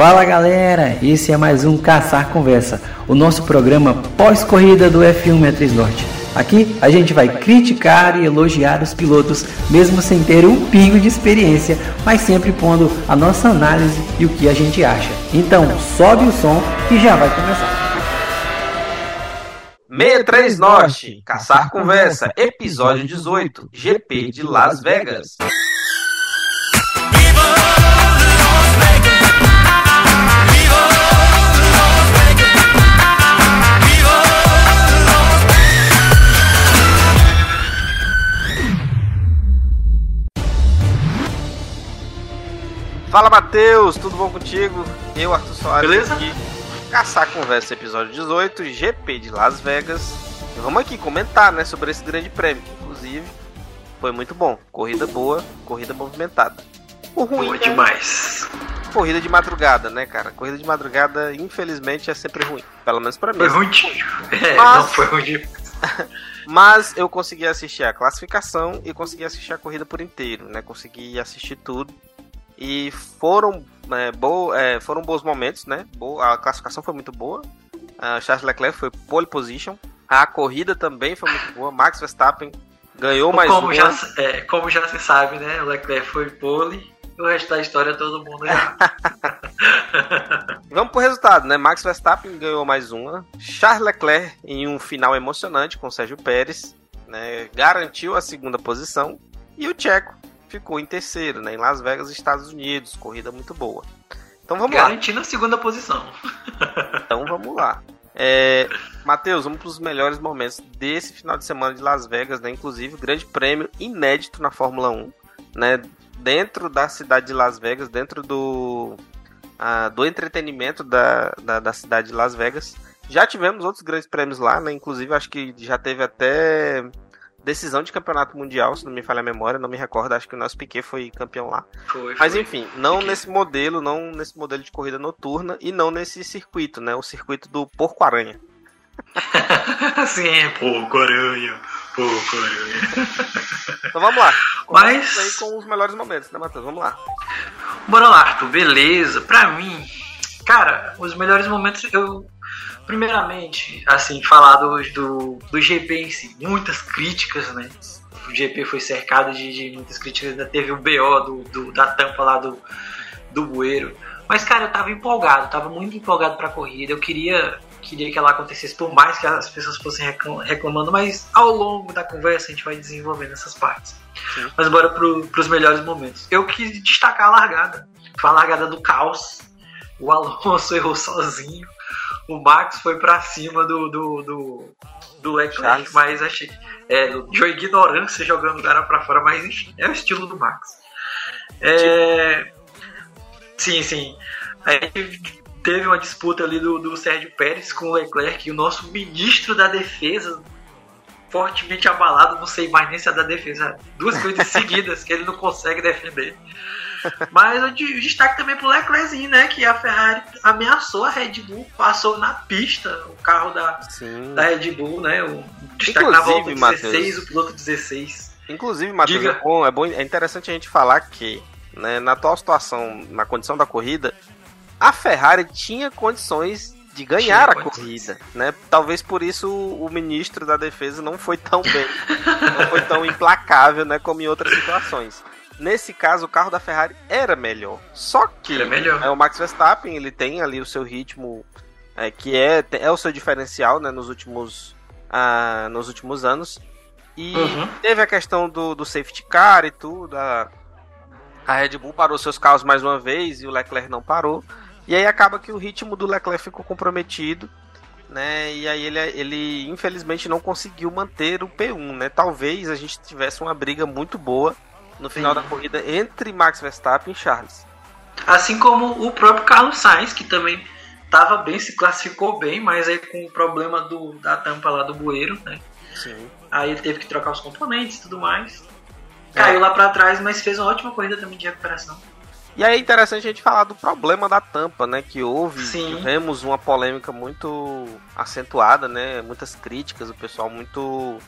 Fala galera, esse é mais um Caçar Conversa, o nosso programa pós-corrida do F1 Matriz Norte. Aqui a gente vai criticar e elogiar os pilotos, mesmo sem ter um pingo de experiência, mas sempre pondo a nossa análise e o que a gente acha. Então sobe o som e já vai começar. 63 Norte, Caçar Conversa, episódio 18, GP de Las Vegas. Fala Matheus, tudo bom contigo? Eu, Arthur Soares, Beleza? aqui. Caçar Conversa, episódio 18, GP de Las Vegas. E vamos aqui comentar né, sobre esse grande prêmio, que inclusive foi muito bom. Corrida boa, corrida movimentada. O ruim Boa é demais. corrida de madrugada, né, cara? Corrida de madrugada, infelizmente, é sempre ruim. Pelo menos pra mim. Foi ruim. É, Mas- não foi ruim. Mas eu consegui assistir a classificação e consegui assistir a corrida por inteiro, né? Consegui assistir tudo. E foram, é, bo é, foram bons momentos, né? Boa, a classificação foi muito boa. A Charles Leclerc foi pole position. A corrida também foi muito boa. Max Verstappen ganhou mais como, uma. já, é, como já se sabe, né? O Leclerc foi pole. O resto da história todo mundo já. Vamos pro resultado, né? Max Verstappen ganhou mais uma. Charles Leclerc em um final emocionante com Sérgio Pérez, né? Garantiu a segunda posição. E o Tcheco ficou em terceiro, né? Em Las Vegas, Estados Unidos. Corrida muito boa. Então vamos lá. Garantindo a segunda posição. Então vamos lá. É, Matheus, vamos para os melhores momentos desse final de semana de Las Vegas, né? Inclusive, grande prêmio inédito na Fórmula 1, né? Dentro da cidade de Las Vegas, dentro do, ah, do entretenimento da, da, da cidade de Las Vegas. Já tivemos outros grandes prêmios lá, né? Inclusive, acho que já teve até decisão de campeonato mundial, se não me falha a memória, não me recordo. Acho que o nosso Piquet foi campeão lá. Foi, Mas foi. enfim, não Fiquei- nesse modelo, não nesse modelo de corrida noturna e não nesse circuito, né? O circuito do Porco-Aranha. Sim, porco aranha. Porco aranha. Então vamos lá. Mas- aí com os melhores momentos, né, Matheus? Vamos lá. Bora lá, Arthur, beleza. Pra mim, cara, os melhores momentos eu. Primeiramente, assim, falar do, do, do GP em si, muitas críticas, né? O GP foi cercado de, de muitas críticas, ainda teve o BO do, do- da tampa lá do, do bueiro. Mas, cara, eu tava empolgado, tava muito empolgado pra corrida. Eu queria, queria que ela acontecesse, por mais que as pessoas fossem reclam- reclamando, mas ao longo da conversa a gente vai desenvolvendo essas partes. Sim. Mas bora pro, pros melhores momentos. Eu quis destacar a largada. Foi a largada do caos. O Alonso errou sozinho. O Max foi pra cima do, do, do, do Leclerc, mas achei. É, de ignorância jogando o cara pra fora, mas enfim, é o estilo do Max. É, sim, sim. Aí teve uma disputa ali do, do Sérgio Pérez com o Leclerc, e o nosso ministro da defesa, fortemente abalado, não sei mais nem se é da defesa. Duas coisas seguidas que ele não consegue defender. Mas de- destaque também pro Leclerczinho, né? Que a Ferrari ameaçou a Red Bull, passou na pista o carro da, Sim. da Red Bull, né? O destaque na Inclusive, volta 16, Matheus. o piloto 16. Inclusive, Matheus, é bom, é bom, é interessante a gente falar que, né, na atual situação, na condição da corrida, a Ferrari tinha condições de ganhar Tinha a corrida, né? Talvez por isso o ministro da defesa não foi tão bem, não foi tão implacável, né, como em outras situações. Nesse caso, o carro da Ferrari era melhor. Só que melhor. é, o Max Verstappen, ele tem ali o seu ritmo, é, que é, é o seu diferencial, né, nos últimos, ah, nos últimos anos. E Uhum. teve a questão do, do safety car e tudo. A, a Red Bull parou seus carros mais uma vez e o Leclerc não parou. E aí acaba que o ritmo do Leclerc ficou comprometido. Né, e aí ele, ele infelizmente não conseguiu manter o P1, né? Talvez a gente tivesse uma briga muito boa no final Sim. da corrida entre Max Verstappen e Charles. Assim como o próprio Carlos Sainz, que também estava bem, se classificou bem, mas aí com o problema do, da tampa lá do bueiro, né? Sim. Aí ele teve que trocar os componentes e tudo mais. É. Caiu lá pra trás, mas fez uma ótima corrida também de recuperação. E aí é interessante a gente falar do problema da tampa, né? Que houve, Sim. tivemos uma polêmica muito acentuada, né? Muitas críticas, o pessoal muito,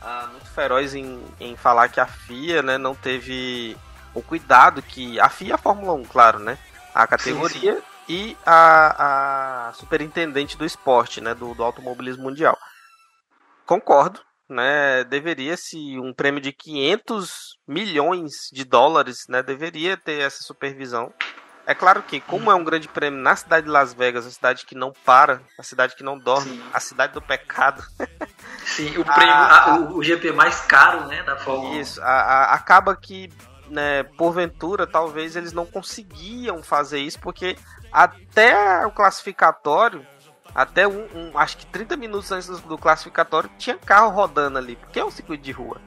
ah, muito feroz em, em falar que a FIA, né, não teve o cuidado que. A FIA a Fórmula 1, claro, né? A categoria e a, a superintendente do esporte, né, do, do automobilismo mundial. Concordo, né, deveria-se um prêmio de 500 milhões de dólares, né, deveria ter essa supervisão. É claro que, como é um grande prêmio na cidade de Las Vegas, a cidade que não para, a cidade que não dorme, Sim. a cidade do pecado. Sim, o prêmio, a, a, o, GP mais caro, né, da Fórmula Isso, a, acaba que, né, porventura, talvez eles não conseguiam fazer isso, porque até o classificatório, até um, um, acho que 30 minutos antes do, classificatório, tinha carro rodando ali, porque é um circuito de rua.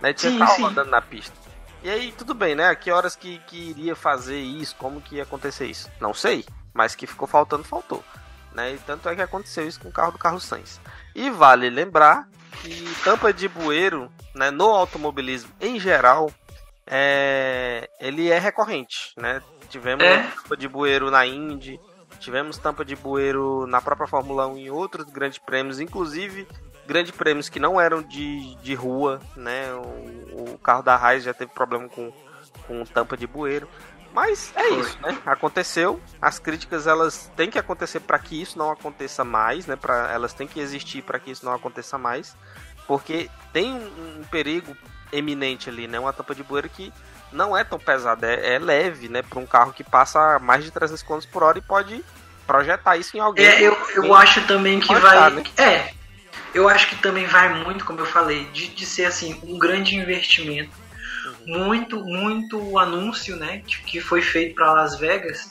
Né? Tinha sim, carro sim. rodando na pista. E aí, tudo bem, né? Que horas que, que iria fazer isso? Como que ia acontecer isso? Não sei. Mas que ficou faltando, faltou. Né? E tanto é que aconteceu isso com o carro do Carlos Sainz. E vale lembrar que tampa de bueiro, né, no automobilismo em geral, é, ele é recorrente, né? Tivemos é. tampa de bueiro na Indy, tivemos tampa de bueiro na própria Fórmula 1 e outros grandes prêmios, inclusive grandes prêmios que não eram de, de rua, né? O, o carro da Raiz já teve problema com, com tampa de bueiro. Mas é Foi. isso, né? Aconteceu. As críticas elas têm que acontecer para que isso não aconteça mais, né? Para elas têm que existir para que isso não aconteça mais, porque tem um, um, perigo eminente ali, né? Uma tampa de bueiro que não é tão pesada, é, é leve, né? Para um carro que passa mais de 300 km por hora e pode projetar isso em alguém. É, eu, eu acho também que vai. Né? É, eu acho que também vai muito, como eu falei, de, de ser assim um grande investimento. Muito, muito anúncio, né? Que, foi feito para Las Vegas.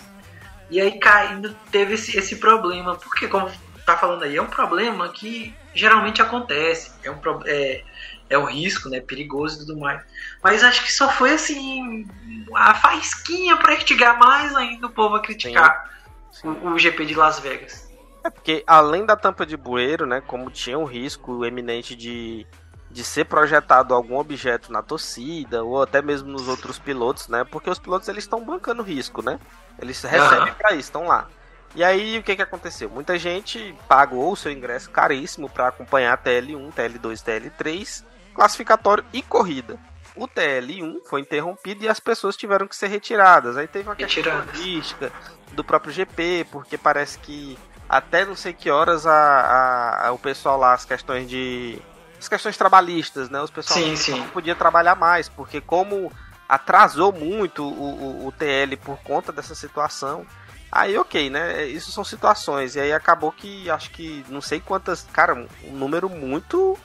E aí caindo teve esse, esse problema, porque como tá falando aí, é um problema que geralmente acontece, é um é, é um risco, né, perigoso e tudo mais. Mas acho que só foi assim a faísquinha para instigar mais ainda o povo a criticar Sim. Sim. O, o, GP de Las Vegas. É porque além da tampa de bueiro, né, como tinha um risco eminente de, de ser projetado algum objeto na torcida ou até mesmo nos outros pilotos, né? Porque os pilotos eles estão bancando risco, né? Eles recebem uhum. para isso, estão lá. E aí o que que aconteceu? Muita gente pagou o seu ingresso caríssimo para acompanhar TL1, TL2, TL3 classificatório e corrida. O TL1 foi interrompido e as pessoas tiveram que ser retiradas. Aí teve uma questão logística do próprio GP, porque parece que até não sei que horas a, a, a, o pessoal lá, as questões de. As questões trabalhistas, né? Os pessoal sim, sim. não podia trabalhar mais, porque como atrasou muito o, o, o TL por conta dessa situação. Aí, ok, né? Isso são situações. E aí acabou que acho que não sei quantas. Cara, um número muito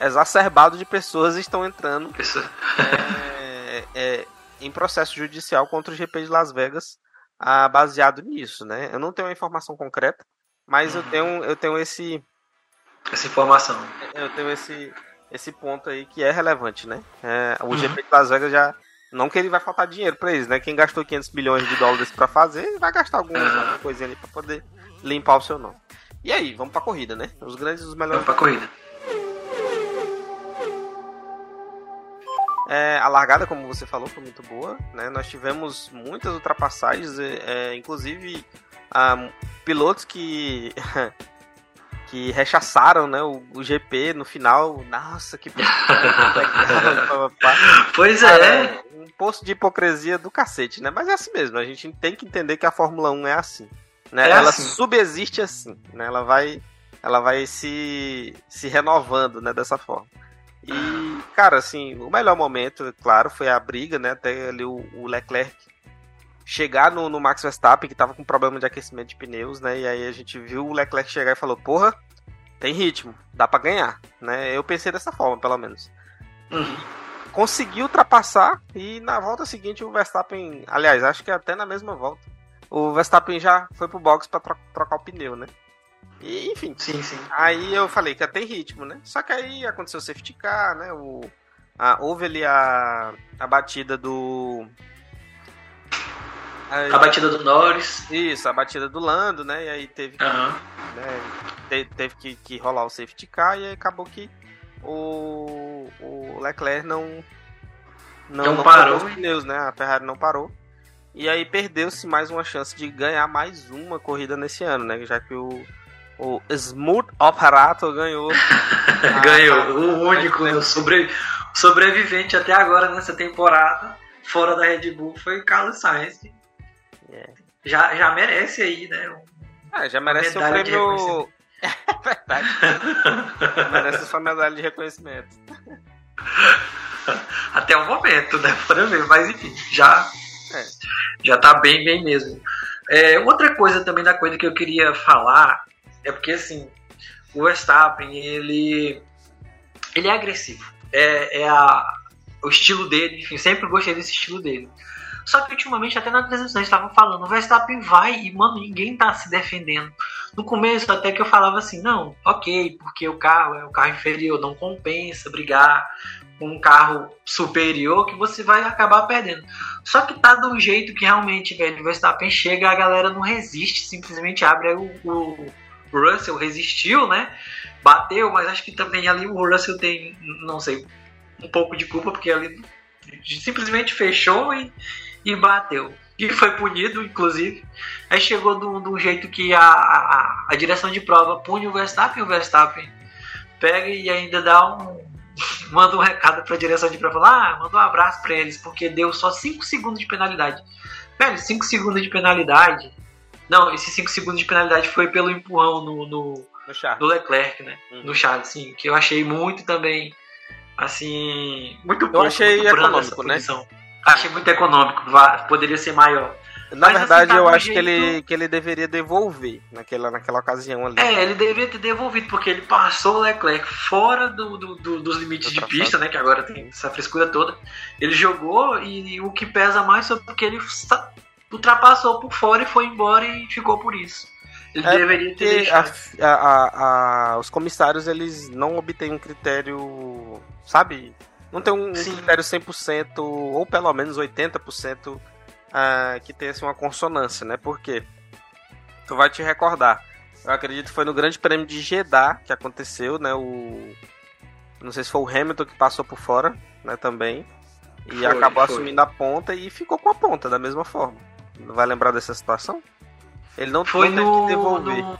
exacerbado de pessoas estão entrando é, é, em processo judicial contra o GP de Las Vegas ah, baseado nisso, né? Eu não tenho uma informação concreta, mas eu tenho, eu tenho esse essa informação. Eu tenho esse esse ponto aí que é relevante, né? É, o. GP de Las Vegas já não que ele vai faltar dinheiro para eles, né? Quem gastou 500 milhões de dólares para fazer, vai gastar alguma, uhum. alguma coisinha ali para poder limpar o seu nome. E aí, vamos para corrida, né? Os grandes os melhores. Vamos para corrida. É, a largada, como você falou, foi muito boa. Né? Nós tivemos muitas ultrapassagens, é, inclusive ah, pilotos que que rechaçaram né, o, o, GP no final. Nossa, que. pois é. Um posto de hipocrisia do cacete, né? Mas é assim mesmo. A gente tem que entender que a Fórmula 1 é assim. Né? É ela assim. subexiste assim. Né? Ela vai, ela vai se, se renovando né, dessa forma. E, cara, assim, o melhor momento, claro, foi a briga, né? Até ali o, o Leclerc chegar no, no, Max Verstappen, que tava com problema de aquecimento de pneus, né? E aí a gente viu o Leclerc chegar e falou, porra, tem ritmo, dá para ganhar, né? Eu pensei dessa forma, pelo menos. Uhum. Conseguiu ultrapassar e na volta seguinte o Verstappen, aliás, acho que até na mesma volta, o Verstappen já foi pro box para tro trocar o pneu, né? E, enfim. Sim, sim. Aí eu falei que tem ritmo, né? Só que aí aconteceu o safety car, né? O, a, houve ali a, a batida do. Aí, a batida do Norris. Isso, a batida do Lando, né? E aí teve que, uhum. né, teve, teve que, que, rolar o safety car e aí acabou que o, o Leclerc não. Não, não, não parou. Os pneus, né? A Ferrari não parou. E aí perdeu-se mais uma chance de ganhar mais uma corrida nesse ano, né? Já que o, o Smooth ganhou. ganhou, a, o único a sobre, sobrevivente até agora nessa temporada, fora da Red Bull, foi Carlos Sainz. É. já, já merece aí, né? Ah, já merece o prêmio. É verdade. merece sua medalha de reconhecimento. Até o momento, né? Para ver, mas enfim, já, é. já tá bem, bem mesmo. É, outra coisa também da coisa que eu queria falar é porque assim, o Verstappen, ele, ele é agressivo. É, é a, o estilo dele, enfim, sempre gostei desse estilo dele. Só que ultimamente, até na transmissão, estavam falando, o Verstappen vai e, mano, ninguém tá se defendendo. No começo, até que eu falava assim, não, ok, porque o carro é o carro inferior, não compensa brigar com um carro superior que você vai acabar perdendo. Só que tá um jeito que realmente, velho, o Verstappen chega, a galera não resiste, simplesmente abre o, o Russell resistiu, né? Bateu, mas acho que também ali o Russell tem, não sei, um pouco de culpa, porque ali simplesmente fechou e, e bateu. E foi punido, inclusive. Aí chegou de um jeito que a, a, a, direção de prova pune o Verstappen, o Verstappen pega e ainda dá um. manda um recado para a direção de prova lá, ah, manda um abraço para eles, porque deu só 5 segundos de penalidade. Velho, 5 segundos de penalidade. Não, esses 5 segundos de penalidade foi pelo empurrão no, no, no do Leclerc, né? Uhum. No Charles, sim, que eu achei muito também assim, muito pouco. Eu achei econômico, né? Achei muito econômico, poderia ser maior. Na Mas, verdade, assim, tá eu acho jeito... que, ele, que ele deveria devolver naquela, naquela ocasião ali. É, ele deveria ter devolvido, porque ele passou o Leclerc fora do, do, do dos limites de pista, né? Que agora tem essa frescura toda. Ele jogou e, e o que pesa mais foi porque ele ultrapassou por fora e foi embora e ficou por isso. Ele é deveria ter deixado. A, a, a, os comissários eles não obtêm um critério sabe? Não tem um, Sim. critério 100% ou pelo menos 80% uh, ah, que tenha assim, uma consonância, né? Porque tu vai te recordar. Eu acredito que foi no Grande Prêmio de Jeddah que aconteceu, né? O não sei se foi o Hamilton que passou por fora, né, também. E foi, acabou foi. assumindo a ponta e ficou com a ponta da mesma forma. Vai lembrar dessa situação? Ele não foi no, que devolver. No,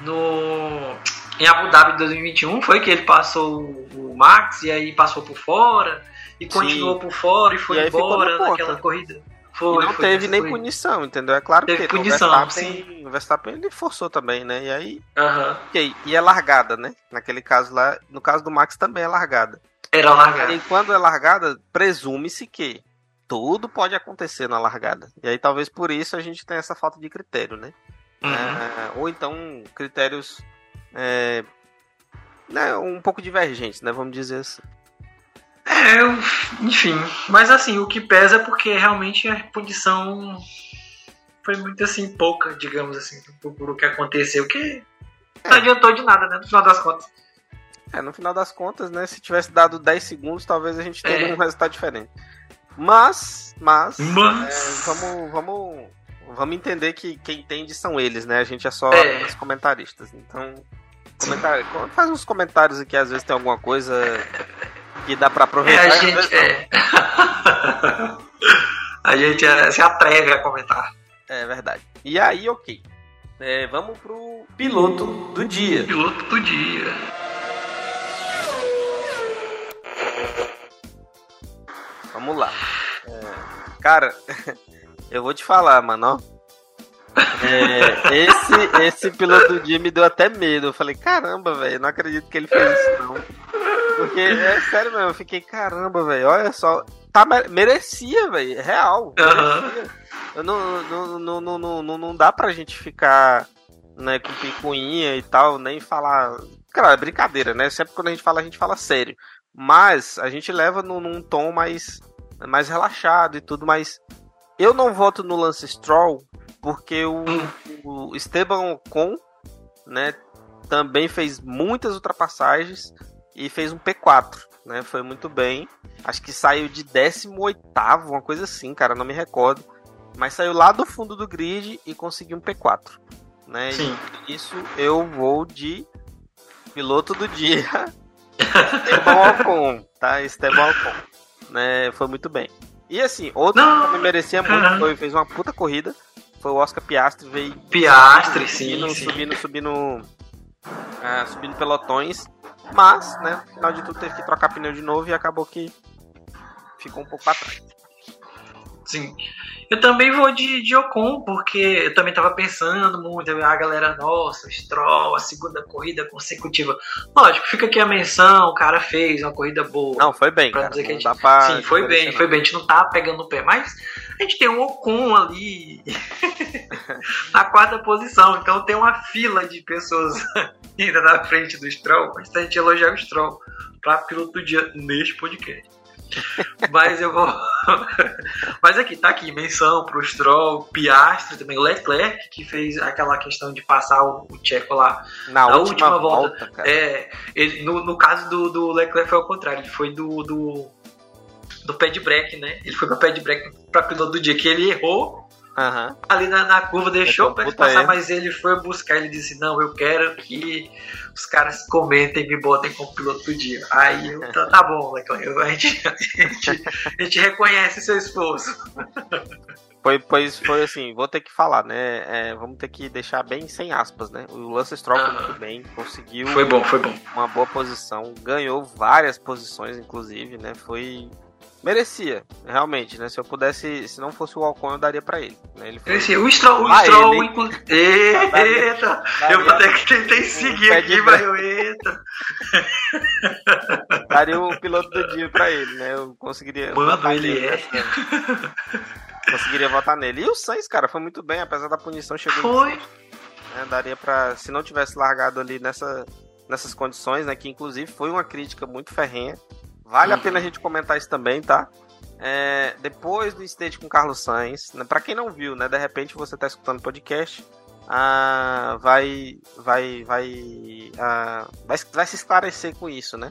no em Abu Dhabi 2021 foi que ele passou o Max e aí passou por fora e continuou Sim. por fora e foi e embora na naquela corrida. Foi, e não teve nem corrida. punição, entendeu? É claro teve que punição, o Verstappen, sim. o Verstappen ele forçou também, né? E aí. Uhum. Okay. E é largada, né? Naquele caso lá. No caso do Max também é largada. Era largada. E quando é largada, presume-se que tudo pode acontecer na largada. E aí talvez por isso a gente tenha essa falta de critério, né? Uhum. É, ou então critérios é, né, um pouco divergentes, né? Vamos dizer assim. É, enfim. Mas assim, o que pesa é porque realmente a punição foi muito assim, pouca, digamos assim, por, por o que aconteceu, que é. não adiantou de nada, né? No final das contas. É, no final das contas, né? Se tivesse dado 10 segundos, talvez a gente teria é. um resultado diferente. Mas, mas, mas... É, vamos, vamos, vamos entender que quem entende são eles, né? A gente é só é. os comentaristas. Então, Comentário, faz uns comentários aqui, às vezes tem alguma coisa que dá pra aproveitar. É, a gente, é. a gente é, se atreve a comentar. É verdade. E aí, ok. É, vamos pro piloto do dia. Piloto do dia. Lá. É, cara, eu vou te falar, mano, ó. É, esse, esse piloto do dia me deu até medo. Eu falei, caramba, velho, não acredito que ele fez isso, não. Porque, é sério mesmo, eu fiquei, caramba, velho, olha só. Tá, merecia, velho, real. Uhum. Não, não, não, não, não, não dá pra gente ficar né, com picuinha e tal, nem falar. Cara, é brincadeira, né? Sempre quando a gente fala, a gente fala sério. Mas a gente leva num, num tom mais, mais relaxado e tudo, mas eu não voto no Lance Stroll porque o, o Esteban Ocon, né, também fez muitas ultrapassagens e fez um P4, né? Foi muito bem. Acho que saiu de 18 uma coisa assim, cara, não me recordo. Mas saiu lá do fundo do grid e conseguiu um P4, né? Sim. E isso eu vou de piloto do dia. Esteban Ocon, tá? Esteban Ocon, né? Foi muito bem. E assim, outro não. que me merecia muito foi fez uma puta corrida foi o Oscar Piastri veio. Piastri, subindo, sim, subindo, subindo, subindo, é, subindo pelotões. Mas, né, no final de tudo teve que trocar pneu de novo e acabou que ficou um pouco pra trás. Sim. Eu também vou de, de Ocon, porque eu também tava pensando muito, a galera, nossa, Stroll, a segunda corrida consecutiva. Lógico, fica aqui a menção, o cara fez uma corrida boa. Não, foi bem, Pra cara. dizer que a não gente- Sim, foi bem, desmerecer, foi bem. A gente não tá pegando no pé, mas a gente tem um Ocon ali na quarta posição, então tem uma fila de pessoas ainda na frente do Stroll, antes da gente elogiar o Stroll pra piloto do dia neste podcast. Mas eu vou. Mas aqui, tá aqui, menção pro Stroll, Piastri também, o Leclerc, que fez aquela questão de passar o, o Tcheco lá. Na na última, última volta, volta, é, ele, no, no caso do, do Leclerc foi ao contrário, ele foi do, do, do pé de break, né? Ele foi pra pé de break pra piloto do dia, que ele errou Aham. ali na, na curva, deixou Então, pra ele passar, mas ele foi buscar, ele disse, não, eu quero que os caras comentem e me botem como piloto do dia. Aí eu, tá, tá bom, eu- a gente, a, gente, a gente reconhece seu esforço. Foi, pois foi assim, vou ter que falar, né? É, vamos ter que deixar bem sem aspas, né? O Lance Stroll muito bem, conseguiu Foi bom, foi bom. uma boa posição, ganhou várias posições, inclusive, né? Foi. Merecia, realmente, né? Se eu pudesse, se não fosse o Alcon, eu daria pra ele. Né? Ele foi, Esse, o Stroll, o Ah, Stroll ele- inclu- Eita! Eu daria, até que tentei seguir aqui, mas eu, eita. daria o piloto do dia pra ele, né? Eu conseguiria. Mano, ele nele, é. né? Conseguiria votar nele. E o Sainz, cara, foi muito bem, apesar da punição, chegou Foi. né, daria pra. Se não tivesse largado ali nessa, nessas condições, né? Que inclusive foi uma crítica muito ferrenha. Vale a Uhum. pena a gente comentar isso também, tá? É, depois do incidente com o Carlos Sainz, né, para quem não viu, né? De repente você tá escutando o podcast, ah, vai, vai, vai, ah, vai, vai se esclarecer com isso, né?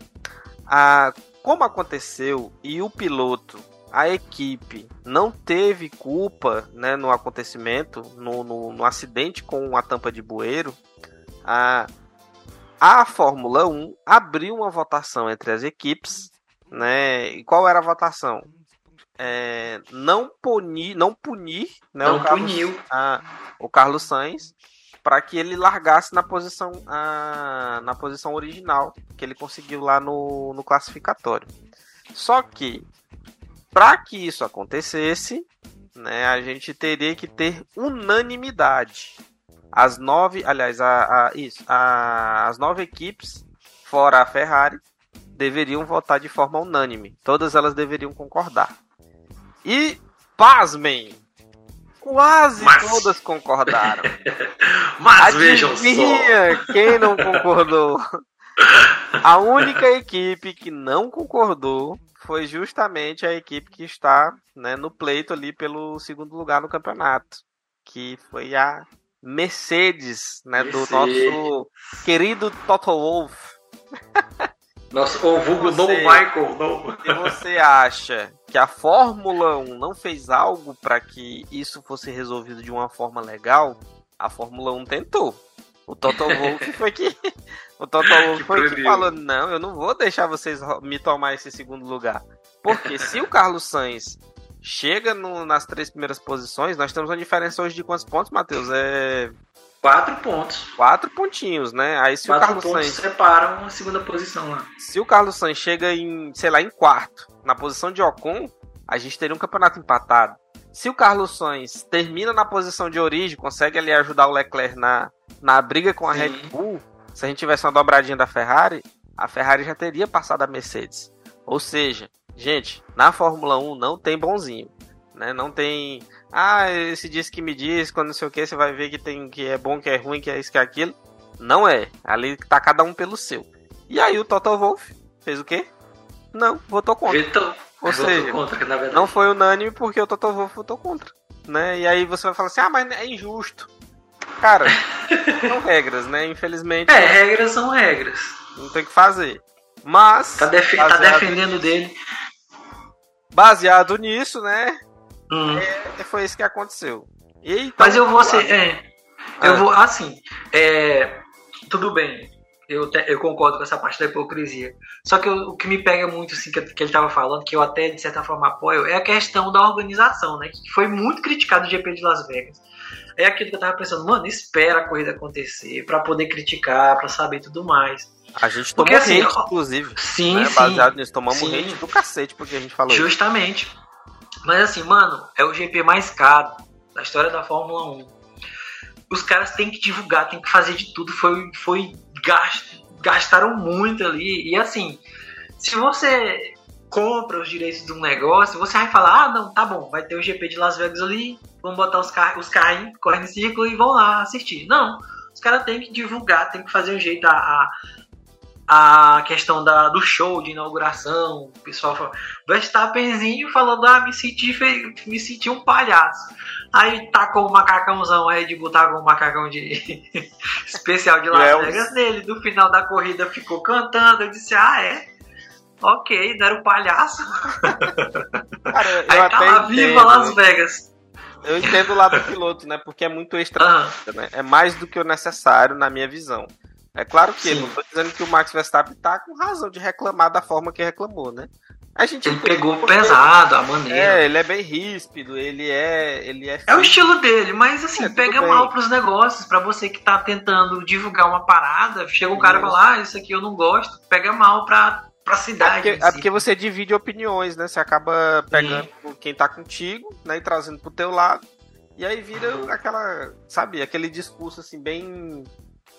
Ah, como aconteceu e o piloto, a equipe não teve culpa, né, no acontecimento, no, no, no acidente com a tampa de bueiro, a, a Fórmula 1 abriu uma votação entre as equipes, né? E qual era a votação? É, não punir, não punir, né, Não o Carlos, puniu. a- o Carlos Sainz para que ele largasse na posição a, na posição original que ele conseguiu lá no, no classificatório. Só que para que isso acontecesse, né, a gente teria que ter unanimidade. As nove, aliás, a, a- isso, a- as nove equipes, fora a Ferrari, deveriam votar de forma unânime. Todas elas deveriam concordar. E, pasmem, quase Mas- todas concordaram. Mas vejam só. Adivinha quem não concordou? A única equipe que não concordou foi justamente a equipe que está né, no pleito ali pelo segundo lugar no campeonato, que foi a Mercedes, né, do Mercedes. nosso querido Toto Wolff. Nosso, o vulgo Você- Michael. Se você acha que a Fórmula 1 não fez algo para que isso fosse resolvido de uma forma legal, a Fórmula 1 tentou. O Toto Wolff foi que o Toto Wolff foi que falou: "Não, eu não vou deixar vocês me tomar esse segundo lugar". Porque se o Carlos Sainz chega no- nas três primeiras posições, nós temos uma diferença hoje de quantos pontos, Matheus? É Quatro pontos. quatro pontinhos, né? Aí se o Quatro Carlos pontos Sainz separam a segunda posição lá. se o Carlos Sainz chega em, sei lá, em quarto, na posição de Ocon, a gente teria um campeonato empatado. Se o Carlos Sainz termina na posição de origem, consegue ali ajudar o Leclerc na, na briga com a Sim. Red Bull, se a gente tivesse uma dobradinha da Ferrari, a Ferrari já teria passado a Mercedes. Ou seja, gente, na Fórmula 1 não tem bonzinho, né? Não tem, ah, esse disse que me diz, quando não sei o que, você vai ver que tem que é bom, que é ruim, que é isso, que é aquilo. Não é. Ali tá cada um pelo seu. E aí o Toto Wolff fez o quê? Não, votou contra. Então, Ou votou seja, contra, que na verdade. Não foi unânime porque o Toto Wolff votou contra. Né? E aí você vai falar assim, ah, mas é injusto. Cara, são regras, né? Infelizmente, É, regras são regras. não tem o que fazer. Mas, Tá, defe- tá defendendo dele. baseado nisso, né? Hum. é- Foi isso que aconteceu. Mas eu vou ser. É, eu Ah. vou. Assim, é, tudo bem. Eu, te- eu concordo com essa parte da hipocrisia. Só que eu- o que me pega muito, assim, que, que ele tava falando, que eu até de certa forma apoio, é a questão da organização, né? Que foi muito criticado o GP de Las Vegas. É aquilo que eu tava pensando, mano, espera a corrida acontecer pra poder criticar, pra saber tudo mais. A gente Porque, tomou assim, hate, inclusive. Sim, né? sim. Baseado nisso, tomamos Sim. hate do cacete porque a gente falou isso. Mas assim, mano, é o GP mais caro da história da Fórmula 1. Os caras têm que divulgar, têm que fazer de tudo. Foi, foi gastaram muito ali. E assim, se você compra os direitos de um negócio, você vai falar, ah, não, tá bom, vai ter o GP de Las Vegas ali, vamos botar os, car os carrinhos, correndo em círculo e vão lá assistir. Não, os caras têm que divulgar, tem que fazer um jeito a, a a questão da, do show de inauguração, o pessoal fala, Verstappenzinho falando, ah, me senti, me senti um palhaço. Aí tacou o macacãozão, aí de botar com um macacão de especial de Las Vegas nele. No final da corrida ficou cantando, eu disse, ah, é? Ok, não era um palhaço. Cara, eu aí tá lá, viva Las Vegas. Eu entendo o lado do piloto, né? Porque é muito extra, uhum. né? É mais do que o necessário na minha visão. É claro que Sim. não tô dizendo que o Max Verstappen tá com razão de reclamar da forma que reclamou, né? A gente ele pegou pesado a maneira. É, ele é bem ríspido, ele é. Ele é, é o estilo dele, mas assim, é, pega bem. mal pros negócios. para você que tá tentando divulgar uma parada, chega um cara e fala, ah, isso aqui eu não gosto, pega mal pra, pra cidade. É porque, é porque você divide opiniões, né? Você acaba pegando Sim. quem tá contigo, né? E trazendo pro teu lado. E aí vira aquela, sabe, aquele discurso assim, bem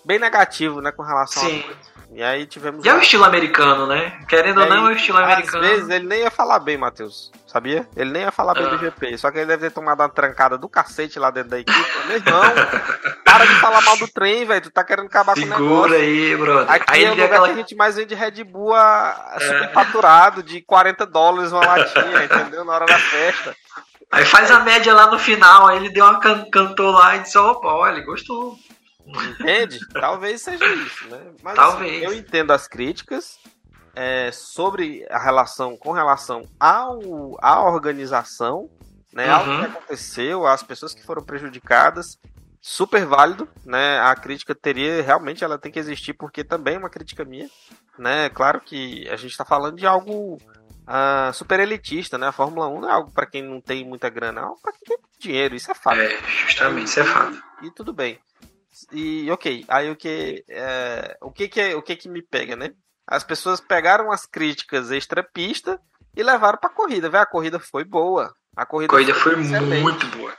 bem negativo, né, com relação Sim. a e aí tivemos. E é o estilo americano, né? Querendo ou não, é o estilo americano. Às vezes ele nem ia falar bem, Matheus. Sabia? Ele nem ia falar bem do ah. GP. Só que ele deve ter tomado uma trancada do cacete lá dentro da equipe. Meu irmão, para de falar mal do trem, velho. Tu tá querendo acabar Segura com o negócio. Segura aí, brother. Aqui aí é o lugar aquela... que a gente mais vende Red Bull a, é. faturado de 40 dólares uma latinha, entendeu? Na hora da festa. Aí faz a média lá no final, aí ele deu uma can cantou lá e disse, opa, olha, ele gostou. Entende? Talvez seja isso, né? Mas assim, Talvez. Assim, eu entendo as críticas é, sobre a relação, com relação ao, à organização, né? Uhum. Ao que aconteceu, às pessoas que foram prejudicadas. Super válido, né? A crítica teria, realmente, ela tem que existir, porque também é uma crítica minha, né? Claro que a gente está falando de algo uh, super elitista, né? A Fórmula 1 não é algo para quem não tem muita grana, é algo para quem tem dinheiro, isso é fato. É, justamente, isso é fato. E, e tudo bem. E ok, aí o que é, o que que o que que me pega, né? As pessoas pegaram as críticas extra pista e levaram para corrida, velho. A corrida foi boa. A corrida, a corrida foi, foi muito boa.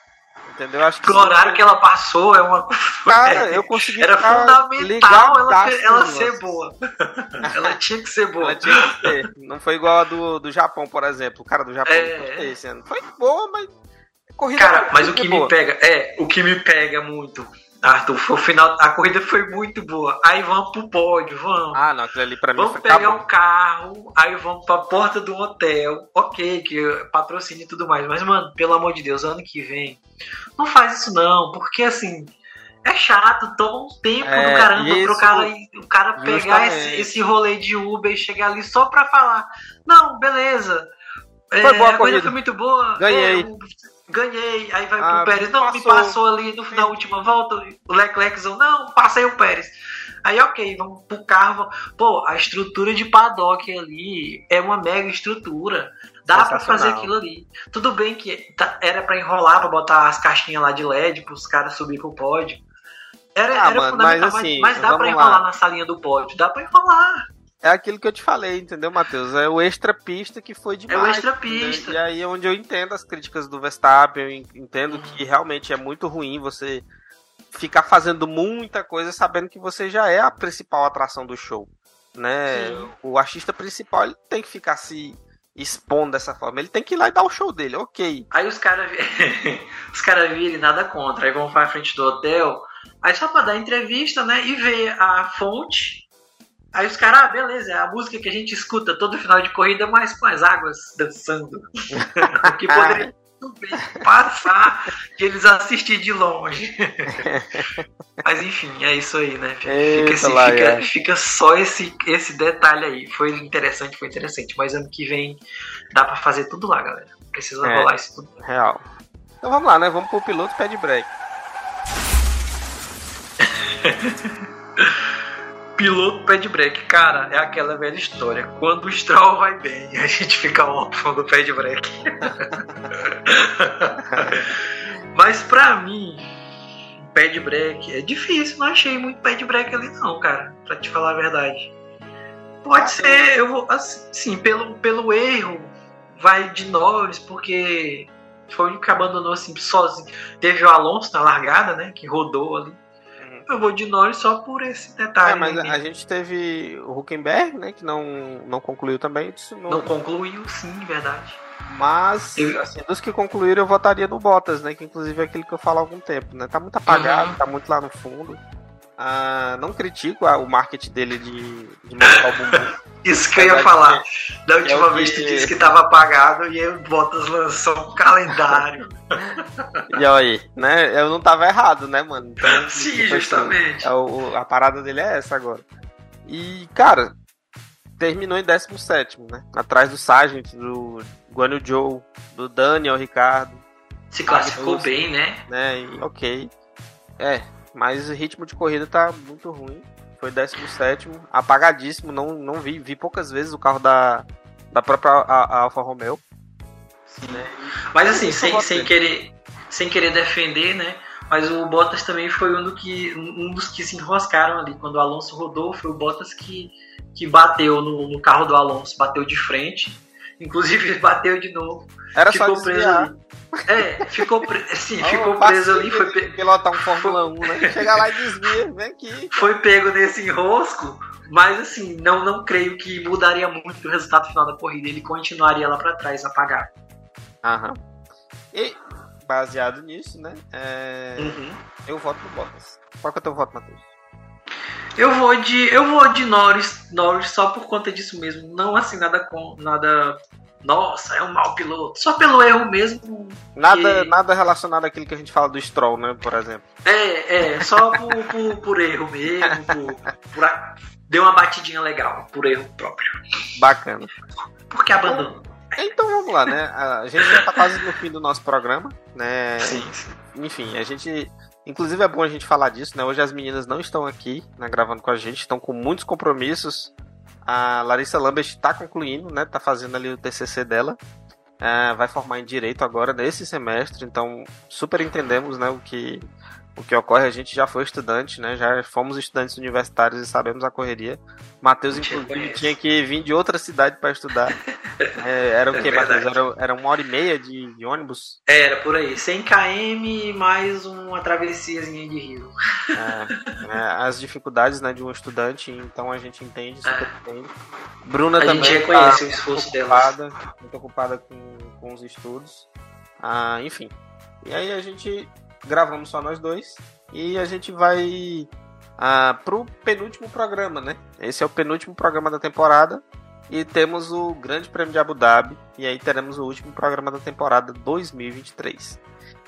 Entendeu? Acho que Pro horário que ela passou é uma Cara, eu consegui Era fundamental ela, ela ser boa. ela tinha que ser boa. Que ser. Não foi igual a do, do Japão, por exemplo. O cara do Japão é... esse ano. Foi boa, mas corrida Cara, mas o que boa. me pega, é, o que me pega muito Arthur, o final, a corrida foi muito boa. Aí vamos pro pódio, vamos. Ah, não, aquilo ali pra mim Vamos foi pegar um carro, aí vamos pra porta do hotel. Ok, que patrocínio e tudo mais. Mas, mano, pelo amor de Deus, ano que vem, não faz isso não, porque assim. É chato, toma um tempo é, do caramba isso, pro cara, o cara pegar esse, esse rolê de Uber e chegar ali só pra falar. Não, beleza. Foi é, boa a, a corrida foi muito boa. Ganhei. É, ganhei. Aí vai ah, pro Pérez, não, passou. me passou ali no, na última volta. O Leclerc não, passei o Pérez. Aí, ok, vamos pro carro. Pô, a estrutura de paddock ali é uma mega estrutura. Dá para fazer aquilo ali. Tudo bem que tá, era para enrolar, para botar as caixinhas lá de LED pros caras subir pro pódio. Era, ah, era mano, fundamental, mas, assim, mas, mas dá pra enrolar lá. na salinha do pódio. Dá pra enrolar. É aquilo que eu te falei, entendeu, Matheus? É o extra pista que foi demais. É o extra pista. Né? E aí é onde eu entendo as críticas do Verstappen, eu entendo uhum. que realmente é muito ruim você ficar fazendo muita coisa sabendo que você já é a principal atração do show, né? Sim. O artista principal ele tem que ficar se expondo dessa forma, ele tem que ir lá e dar o show dele, ok. Aí os caras os caras viram nada contra, aí vão pra frente do hotel, aí só pra dar entrevista, né, e ver a fonte Aí os caras, ah, beleza, é a música que a gente escuta todo final de corrida, mas com as águas dançando. que poderia passar de eles assistir de longe. mas enfim, é isso aí, né? Fica, Eita esse, lá, fica, é. fica, só esse, esse detalhe aí. Foi interessante, foi interessante. Mas ano que vem dá pra fazer tudo lá, galera. Precisa é, rolar isso tudo. Real. Então vamos lá, né? Vamos pro piloto pé de break. piloto pé de break. Cara, é aquela velha história. Quando o Stroll vai bem, a gente fica órfão do pé de break. Mas pra mim, pé de break é difícil. Não achei muito pé de break ali, não, cara. Pra te falar a verdade. Pode ah, ser, eu vou. Assim, pelo, pelo erro vai de Norris, porque foi o único que abandonou assim sozinho. Teve o Alonso na largada, né? Que rodou ali. Eu vou de Norris só por esse detalhe. É, mas a gente teve o Huckenberg, né? Que não, não concluiu também. Não... não concluiu, sim, verdade. Mas, assim, dos que concluíram, eu votaria no Bottas, né? Que inclusive é aquele que eu falo há algum tempo, né? Tá muito apagado, uhum. tá muito lá no fundo. Ah, não critico o marketing dele de, de mostrar o bumbum. Isso que eu ia falar. Da última é vez que... tu disse que tava apagado e aí o Bottas lançou um calendário. e aí, né? Eu não tava errado, né, mano? Então, Sim, tipo, justamente. Assim, a, a parada dele é essa agora. E, cara, terminou em 17, né? Atrás do Sargent, do Guanyu Joe, do Daniel Ricardo. Se classificou bem, né? né? E, ok. É, mas o ritmo de corrida tá muito ruim. Foi 17, apagadíssimo. Não, não vi, vi poucas vezes o carro da, da própria Alfa Romeo. Né? Mas assim, sem, sem, querer, sem querer defender, né? Mas o Bottas também foi um, do que, um dos que se enroscaram ali. Quando o Alonso rodou, foi o Bottas que, que bateu no, no carro do Alonso, bateu de frente. Inclusive bateu de novo. Era ficou só preso ali. É, ficou, pre... Sim, oh, ficou preso ali. Foi pe... pilotar um Fórmula 1, né? Chegar lá e desvia, vem aqui. Foi pego nesse enrosco, mas assim, não, não creio que mudaria muito o resultado final da corrida. Ele continuaria lá para trás, apagado. Aham. E baseado nisso, né? É... Uhum. Eu voto no Bottas. Qual que é o teu voto, Matheus? Eu vou de eu vou de Norris, Norris só por conta disso mesmo, não assim nada com nada nossa, é um mau piloto. Só pelo erro mesmo. Nada, que... nada relacionado àquilo que a gente fala do Stroll, né? Por exemplo. É, é, só por, por, por erro mesmo. Por, por a... Deu uma batidinha legal, por erro próprio. Bacana. Por que abandono? Então, então vamos lá, né? A gente já tá quase no fim do nosso programa, né? Sim. Enfim, a gente. Inclusive é bom a gente falar disso, né? Hoje as meninas não estão aqui, né, gravando com a gente, estão com muitos compromissos a Larissa Lambert está concluindo, né? Tá fazendo ali o TCC dela. É, vai formar em direito agora nesse semestre, então super entendemos, né, o que o que ocorre. A gente já foi estudante, né? Já fomos estudantes universitários e sabemos a correria. Matheus, inclusive, tinha que vir de outra cidade para estudar. É, era o é que, Matheus? Era, era uma hora e meia de, de, ônibus? Era, por aí. 100 km mais uma travessiazinha de rio. É, é, as dificuldades né, de um estudante, então a gente entende, super é. entende. Bruna a também. A gente reconhece tá o esforço dela. Muito ocupada com, com os estudos. Ah, enfim. E aí a gente gravamos só nós dois. E a gente vai ah, pro penúltimo programa, né? Esse é o penúltimo programa da temporada. E temos o Grande Prêmio de Abu Dhabi. E aí teremos o último programa da temporada 2023.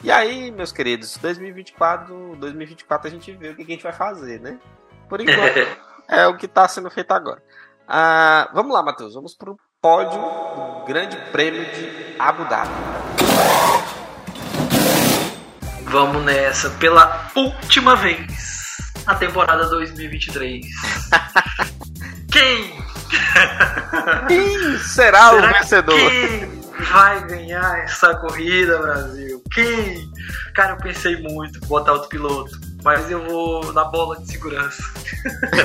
E aí, meus queridos, 2024, 2024 a gente vê o que a gente vai fazer, né? Por enquanto, é o que está sendo feito agora. Ah, vamos lá, Matheus. Vamos pro pódio do Grande Prêmio de Abu Dhabi. Vamos nessa pela última vez na temporada 2023. Quem? Quem será, será o vencedor? Quem vai ganhar essa corrida, Brasil? Quem? Cara, eu pensei muito em botar outro piloto, mas eu vou na bola de segurança.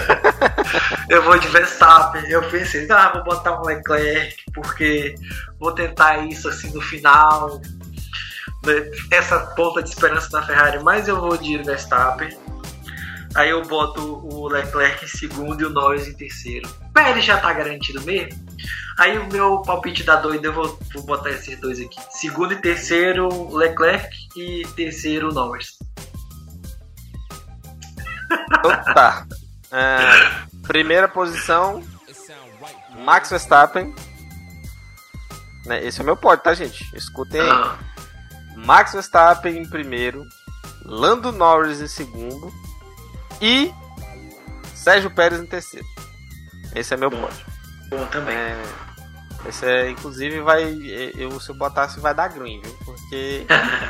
eu vou de Verstappen. Eu pensei, ah, vou botar um Leclerc, porque vou tentar isso assim no final essa ponta de esperança na Ferrari, mas eu vou de Verstappen. Aí eu boto o Leclerc em segundo e o Norris em terceiro. Pérez já tá garantido mesmo. Aí o meu palpite da doida eu vou, vou botar esses dois aqui. Segundo e terceiro, Leclerc e terceiro, Norris. Então tá. É, primeira posição, Max Verstappen. Né, esse é o meu pódio, tá, gente? Escutem aí. Ah. Max Verstappen em primeiro, Lando Norris em segundo e Sérgio Pérez em terceiro. Esse é meu pódio. Bom também. É, esse é, inclusive, vai. Eu, se eu botasse, vai dar green, viu? Porque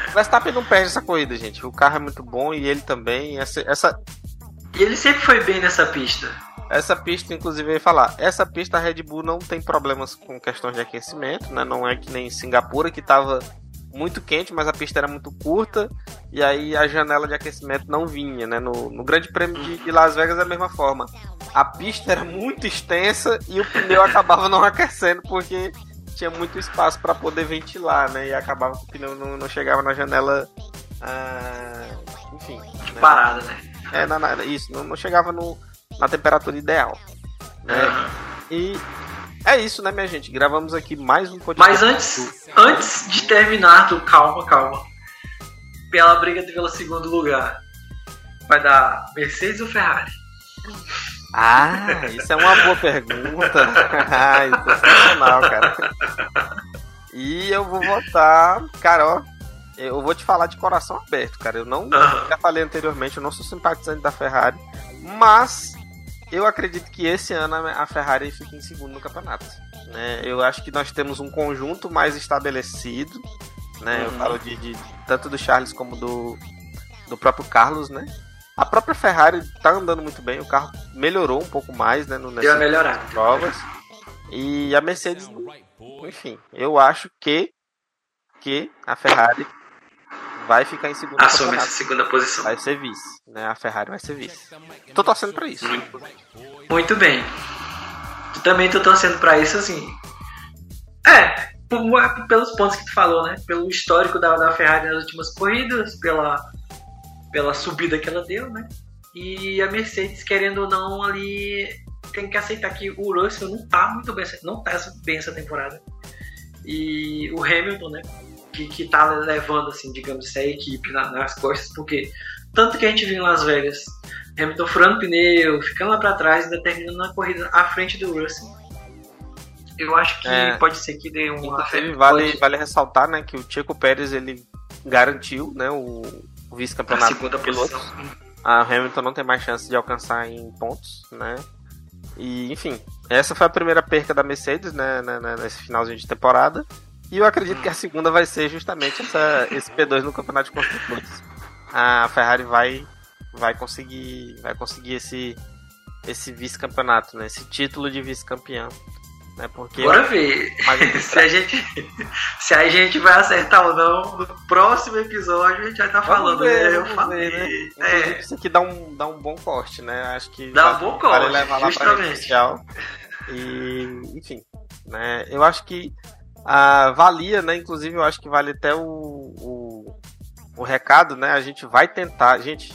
o Verstappen não perde essa corrida, gente. O carro é muito bom e ele também. Essa, essa... E ele sempre foi bem nessa pista. Essa pista, inclusive, eu ia falar. Essa pista, a Red Bull não tem problemas com questões de aquecimento, né? Não é que nem Singapura, que tava muito quente, mas a pista era muito curta e aí a janela de aquecimento não vinha, né? No, no Grande Prêmio de, de Las Vegas é da mesma forma. A pista era muito extensa e o pneu acabava não aquecendo porque tinha muito espaço para poder ventilar, né? E acabava que o pneu não, não chegava na janela. Ah, enfim. Né? Parada, né? É, na, na, isso, não, não chegava no, na temperatura ideal. Né? E é isso, né, minha gente? Gravamos aqui mais um podcast. Mas antes, antes de terminar, tu, calma, calma. Pela briga pelo segundo lugar, vai dar Mercedes ou Ferrari? Ah, isso é uma boa pergunta. Ah, isso é sensacional, cara. E eu vou votar, cara, ó. Eu vou te falar de coração aberto, cara. Eu não, já falei anteriormente, eu não sou simpatizante da Ferrari, mas eu acredito que esse ano a Ferrari fique em segundo no campeonato. Né? Eu acho que nós temos um conjunto mais estabelecido, né? Eu Uhum. falo de, de- tanto do Charles como do, do próprio Carlos, né? A própria Ferrari tá andando muito bem, o carro melhorou um pouco mais, né? No, Deu melhorada. provas. E a Mercedes, enfim, eu acho que que a Ferrari vai ficar em segundo Assume essa segunda posição. Vai ser vice, né? A Ferrari vai ser vice. Tô torcendo pra isso. Muito bem. Também tô torcendo pra isso, assim. É, pelos pontos que tu falou, né? Pelo histórico da, da Ferrari nas últimas corridas, pela, pela subida que ela deu, né? E a Mercedes, querendo ou não, ali tem que aceitar que o Russell não tá muito bem, não tá bem essa temporada. E o Hamilton, né? Que, que tá levando, assim, digamos, essa equipe na- nas costas, porque tanto que a gente viu em Las Vegas, Hamilton furando pneu, ficando lá pra trás, ainda terminando na corrida à frente do Russell. Eu acho que É. pode ser que dê uma. Inclusive, vale, pode- vale ressaltar, né, que o Checo Pérez ele garantiu, né, o, o a vice-campeonato segunda de pilotos. posição. A Hamilton não tem mais chance de alcançar em pontos, né? E, enfim, essa foi a primeira perca da Mercedes, né, né, né, nesse finalzinho de temporada. E eu acredito que a segunda vai ser justamente essa, esse P2 no Campeonato de Construtores. A Ferrari vai, vai conseguir, vai conseguir esse, esse vice-campeonato, né? Esse título de vice-campeão. Né? Porque Bora ver se a, gente, se a gente vai acertar ou não. No próximo episódio a gente vai estar Vamos falando. ver, né? Eu falei. ver, né? É, isso aqui dá um, dá um bom corte, né? Acho que Dá um vale- bom vale corte, levar lá pra justamente. rede social. E, enfim, né? Eu acho que ah, valia, né? Inclusive, eu acho que vale até o, o, o recado, né? A gente vai tentar, gente.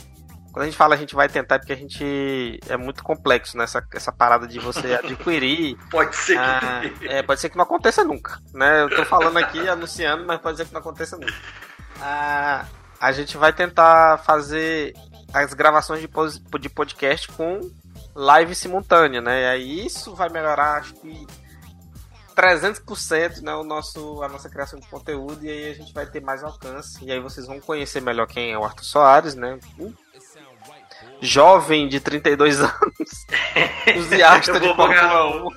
Quando a gente fala a gente vai tentar, é porque a gente é muito complexo nessa essa parada de você adquirir. pode ser que. Ah, é, pode ser que não aconteça nunca, né? Eu tô falando aqui, anunciando, mas pode ser que não aconteça nunca. Ah, a gente vai tentar fazer as gravações de, de podcast com live simultânea, né? E aí isso vai melhorar, acho que 300% né, o nosso, a nossa criação de conteúdo e aí a gente vai ter mais alcance. E aí vocês vão conhecer melhor quem é o Arthur Soares, né? Um jovem de 32 anos, entusiasta de Fórmula 1.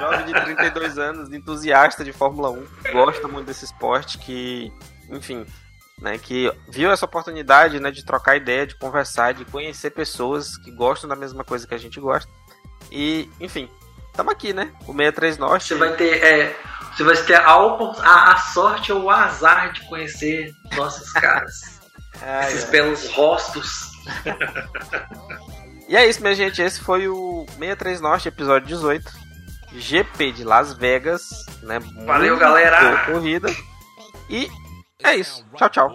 Jovem de 32 anos, entusiasta de Fórmula 1, gosta muito desse esporte que, enfim, né, que viu essa oportunidade, né, de trocar ideia, de conversar, de conhecer pessoas que gostam da mesma coisa que a gente gosta. E, enfim, estamos aqui, né? O 63 Norte. Você vai ter. É, você vai ter a, a, a sorte ou o azar de conhecer nossos caras. Ai, esses ai. belos rostos. E é isso, minha gente. Esse foi o 63 Norte, episódio 18. GP de Las Vegas, né? Valeu, Muito galera. corrida. E é isso. Tchau, tchau.